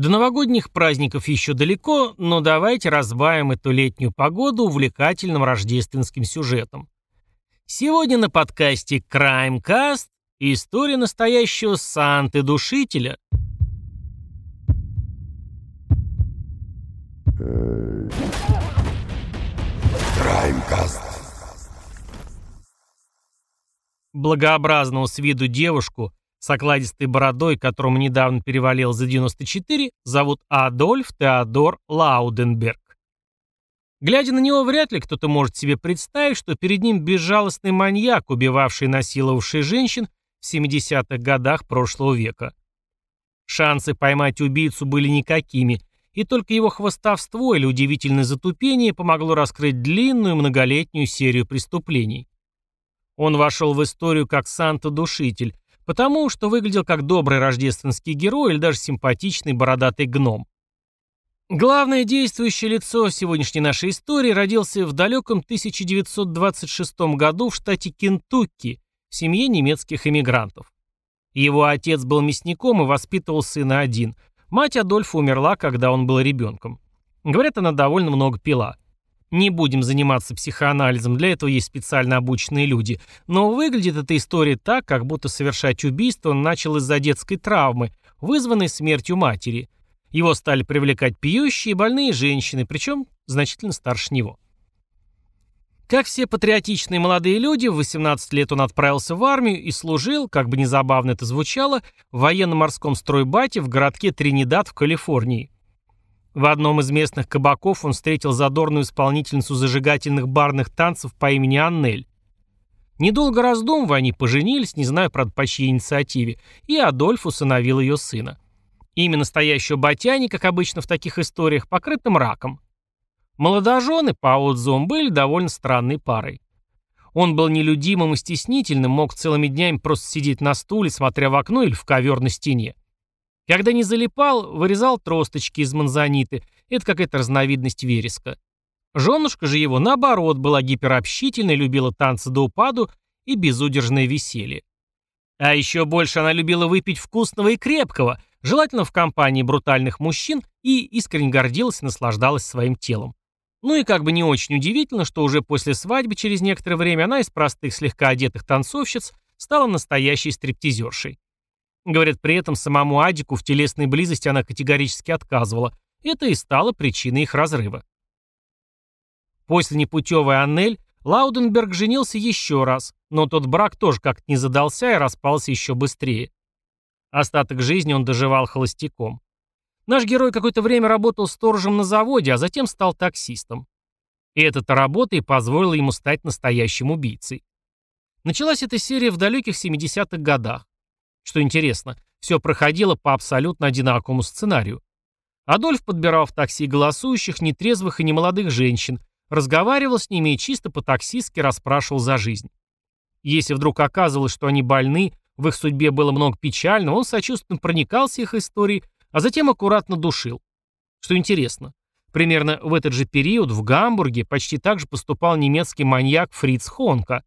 До новогодних праздников еще далеко, но давайте разбавим эту летнюю погоду увлекательным рождественским сюжетом. Сегодня на подкасте Crimecast история настоящего Санты-душителя. Краймкаст. Благообразного с виду девушку с окладистой бородой, которому недавно перевалил за 94, зовут Адольф Теодор Лауденберг. Глядя на него, вряд ли кто-то может себе представить, что перед ним безжалостный маньяк, убивавший и насиловавший женщин в 70-х годах прошлого века. Шансы поймать убийцу были никакими, и только его хвостовство или удивительное затупение помогло раскрыть длинную многолетнюю серию преступлений. Он вошел в историю как Санта-душитель, потому что выглядел как добрый рождественский герой или даже симпатичный бородатый гном. Главное действующее лицо сегодняшней нашей истории родился в далеком 1926 году в штате Кентукки в семье немецких эмигрантов. Его отец был мясником и воспитывал сына один. Мать Адольфа умерла, когда он был ребенком. Говорят, она довольно много пила. Не будем заниматься психоанализом, для этого есть специально обученные люди. Но выглядит эта история так, как будто совершать убийство он начал из-за детской травмы, вызванной смертью матери. Его стали привлекать пьющие и больные женщины, причем значительно старше него. Как все патриотичные молодые люди, в 18 лет он отправился в армию и служил, как бы незабавно это звучало, в военно-морском стройбате в городке Тринидад в Калифорнии. В одном из местных кабаков он встретил задорную исполнительницу зажигательных барных танцев по имени Аннель. Недолго раздумывая, они поженились, не знаю, правда, по чьей инициативе, и Адольф усыновил ее сына. Имя настоящего Батяни, как обычно в таких историях, покрытым раком. Молодожены по отзывам были довольно странной парой. Он был нелюдимым и стеснительным, мог целыми днями просто сидеть на стуле, смотря в окно или в ковер на стене. Когда не залипал, вырезал тросточки из манзаниты. Это какая-то разновидность вереска. Женушка же его, наоборот, была гиперобщительной, любила танцы до упаду и безудержное веселье. А еще больше она любила выпить вкусного и крепкого, желательно в компании брутальных мужчин, и искренне гордилась и наслаждалась своим телом. Ну и как бы не очень удивительно, что уже после свадьбы через некоторое время она из простых слегка одетых танцовщиц стала настоящей стриптизершей. Говорят, при этом самому Адику в телесной близости она категорически отказывала. Это и стало причиной их разрыва. После непутевой Аннель Лауденберг женился еще раз, но тот брак тоже как-то не задался и распался еще быстрее. Остаток жизни он доживал холостяком. Наш герой какое-то время работал сторожем на заводе, а затем стал таксистом. И эта работа и позволила ему стать настоящим убийцей. Началась эта серия в далеких 70-х годах. Что интересно, все проходило по абсолютно одинаковому сценарию. Адольф подбирал в такси голосующих, нетрезвых и немолодых женщин, разговаривал с ними и чисто по-таксистски расспрашивал за жизнь. Если вдруг оказывалось, что они больны, в их судьбе было много печально, он сочувственно проникался их историей, а затем аккуратно душил. Что интересно, примерно в этот же период в Гамбурге почти так же поступал немецкий маньяк Фриц Хонка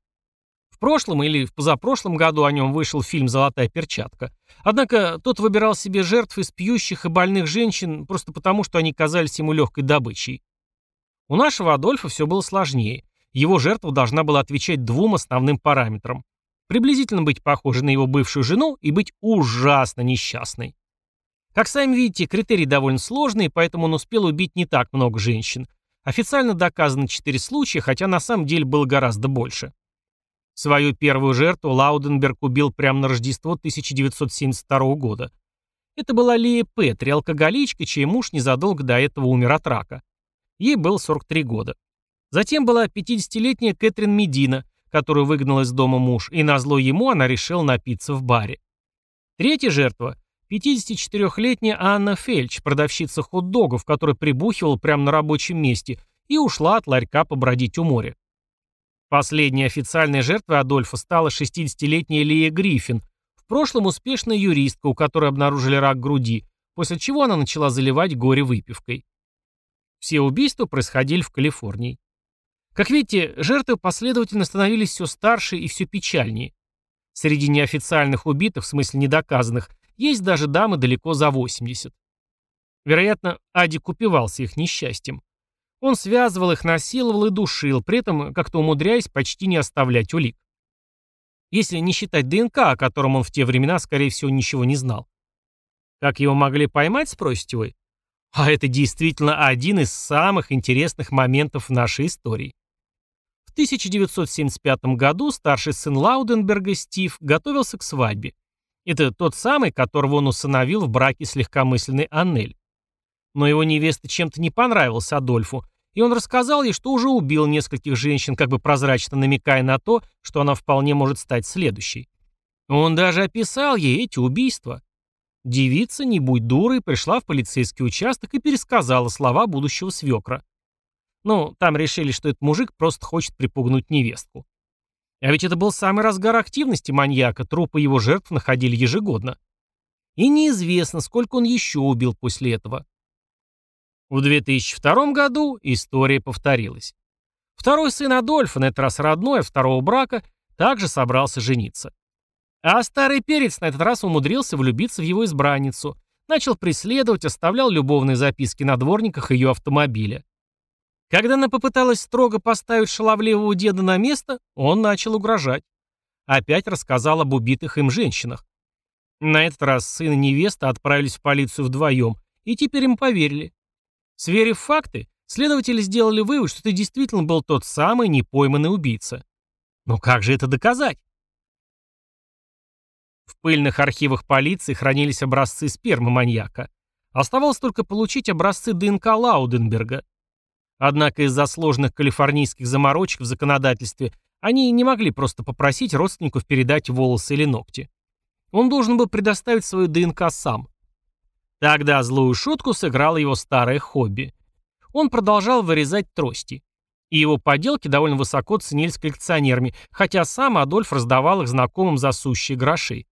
прошлом или в позапрошлом году о нем вышел фильм «Золотая перчатка». Однако тот выбирал себе жертв из пьющих и больных женщин просто потому, что они казались ему легкой добычей. У нашего Адольфа все было сложнее. Его жертва должна была отвечать двум основным параметрам. Приблизительно быть похожей на его бывшую жену и быть ужасно несчастной. Как сами видите, критерии довольно сложные, поэтому он успел убить не так много женщин. Официально доказано 4 случая, хотя на самом деле было гораздо больше. Свою первую жертву Лауденберг убил прямо на Рождество 1972 года. Это была Лия Петри, алкоголичка, чей муж незадолго до этого умер от рака. Ей было 43 года. Затем была 50-летняя Кэтрин Медина, которую выгнал из дома муж, и назло ему она решила напиться в баре. Третья жертва – 54-летняя Анна Фельч, продавщица хот-догов, которая прибухивала прямо на рабочем месте и ушла от ларька побродить у моря. Последней официальной жертвой Адольфа стала 60-летняя Лия Гриффин, в прошлом успешная юристка, у которой обнаружили рак груди, после чего она начала заливать горе выпивкой. Все убийства происходили в Калифорнии. Как видите, жертвы последовательно становились все старше и все печальнее. Среди неофициальных убитых, в смысле недоказанных, есть даже дамы далеко за 80. Вероятно, Адик упивался их несчастьем. Он связывал их, насиловал и душил, при этом как-то умудряясь почти не оставлять улик. Если не считать ДНК, о котором он в те времена, скорее всего, ничего не знал. Как его могли поймать, спросите вы? А это действительно один из самых интересных моментов в нашей истории. В 1975 году старший сын Лауденберга Стив готовился к свадьбе. Это тот самый, которого он усыновил в браке с легкомысленной Аннель. Но его невеста чем-то не понравилась Адольфу, и он рассказал ей, что уже убил нескольких женщин, как бы прозрачно намекая на то, что она вполне может стать следующей. Он даже описал ей эти убийства. Девица, не будь дурой, пришла в полицейский участок и пересказала слова будущего свекра. Ну, там решили, что этот мужик просто хочет припугнуть невестку. А ведь это был самый разгар активности маньяка, трупы его жертв находили ежегодно. И неизвестно, сколько он еще убил после этого. В 2002 году история повторилась. Второй сын Адольфа, на этот раз родной, второго брака, также собрался жениться. А старый перец на этот раз умудрился влюбиться в его избранницу, начал преследовать, оставлял любовные записки на дворниках ее автомобиля. Когда она попыталась строго поставить шаловливого деда на место, он начал угрожать. Опять рассказал об убитых им женщинах. На этот раз сын и невеста отправились в полицию вдвоем, и теперь им поверили. Сверив факты, следователи сделали вывод, что ты действительно был тот самый непойманный убийца. Но как же это доказать? В пыльных архивах полиции хранились образцы спермы маньяка. Оставалось только получить образцы ДНК Лауденберга. Однако из-за сложных калифорнийских заморочек в законодательстве они не могли просто попросить родственников передать волосы или ногти. Он должен был предоставить свою ДНК сам. Тогда злую шутку сыграло его старое хобби. Он продолжал вырезать трости. И его поделки довольно высоко ценились коллекционерами, хотя сам Адольф раздавал их знакомым за сущие гроши.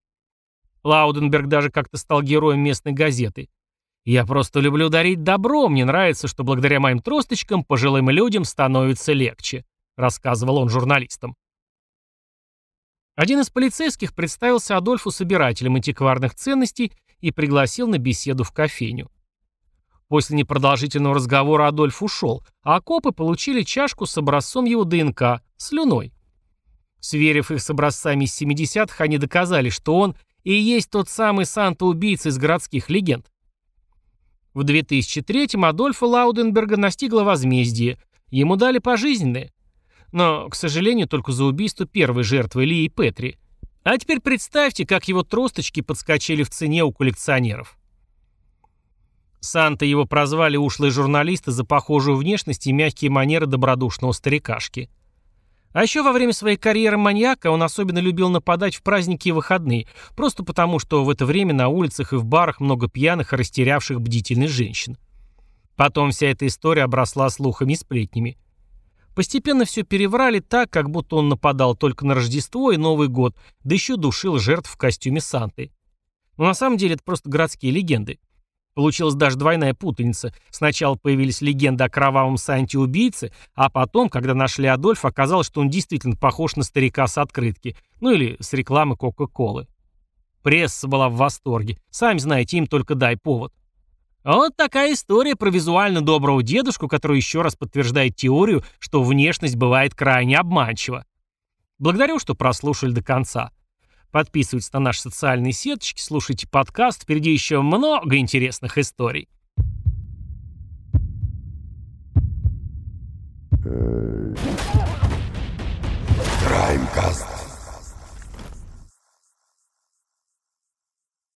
Лауденберг даже как-то стал героем местной газеты. «Я просто люблю дарить добро, мне нравится, что благодаря моим тросточкам пожилым людям становится легче», рассказывал он журналистам. Один из полицейских представился Адольфу собирателем антикварных ценностей и пригласил на беседу в кофейню. После непродолжительного разговора Адольф ушел, а копы получили чашку с образцом его ДНК, слюной. Сверив их с образцами из 70-х, они доказали, что он и есть тот самый Санта-убийца из городских легенд. В 2003-м Адольфа Лауденберга настигло возмездие, ему дали пожизненное. Но, к сожалению, только за убийство первой жертвы Лии Петри. А теперь представьте, как его тросточки подскочили в цене у коллекционеров. Санта его прозвали ушлые журналисты за похожую внешность и мягкие манеры добродушного старикашки. А еще во время своей карьеры маньяка он особенно любил нападать в праздники и выходные, просто потому, что в это время на улицах и в барах много пьяных и растерявших бдительность женщин. Потом вся эта история обросла слухами и сплетнями. Постепенно все переврали так, как будто он нападал только на Рождество и Новый год, да еще душил жертв в костюме Санты. Но на самом деле это просто городские легенды. Получилась даже двойная путаница. Сначала появились легенды о кровавом Санте-убийце, а потом, когда нашли Адольфа, оказалось, что он действительно похож на старика с открытки, ну или с рекламы Кока-Колы. Пресса была в восторге. Сами знаете, им только дай повод. Вот такая история про визуально доброго дедушку, который еще раз подтверждает теорию, что внешность бывает крайне обманчива. Благодарю, что прослушали до конца. Подписывайтесь на наши социальные сеточки, слушайте подкаст, впереди еще много интересных историй. Краймкаст.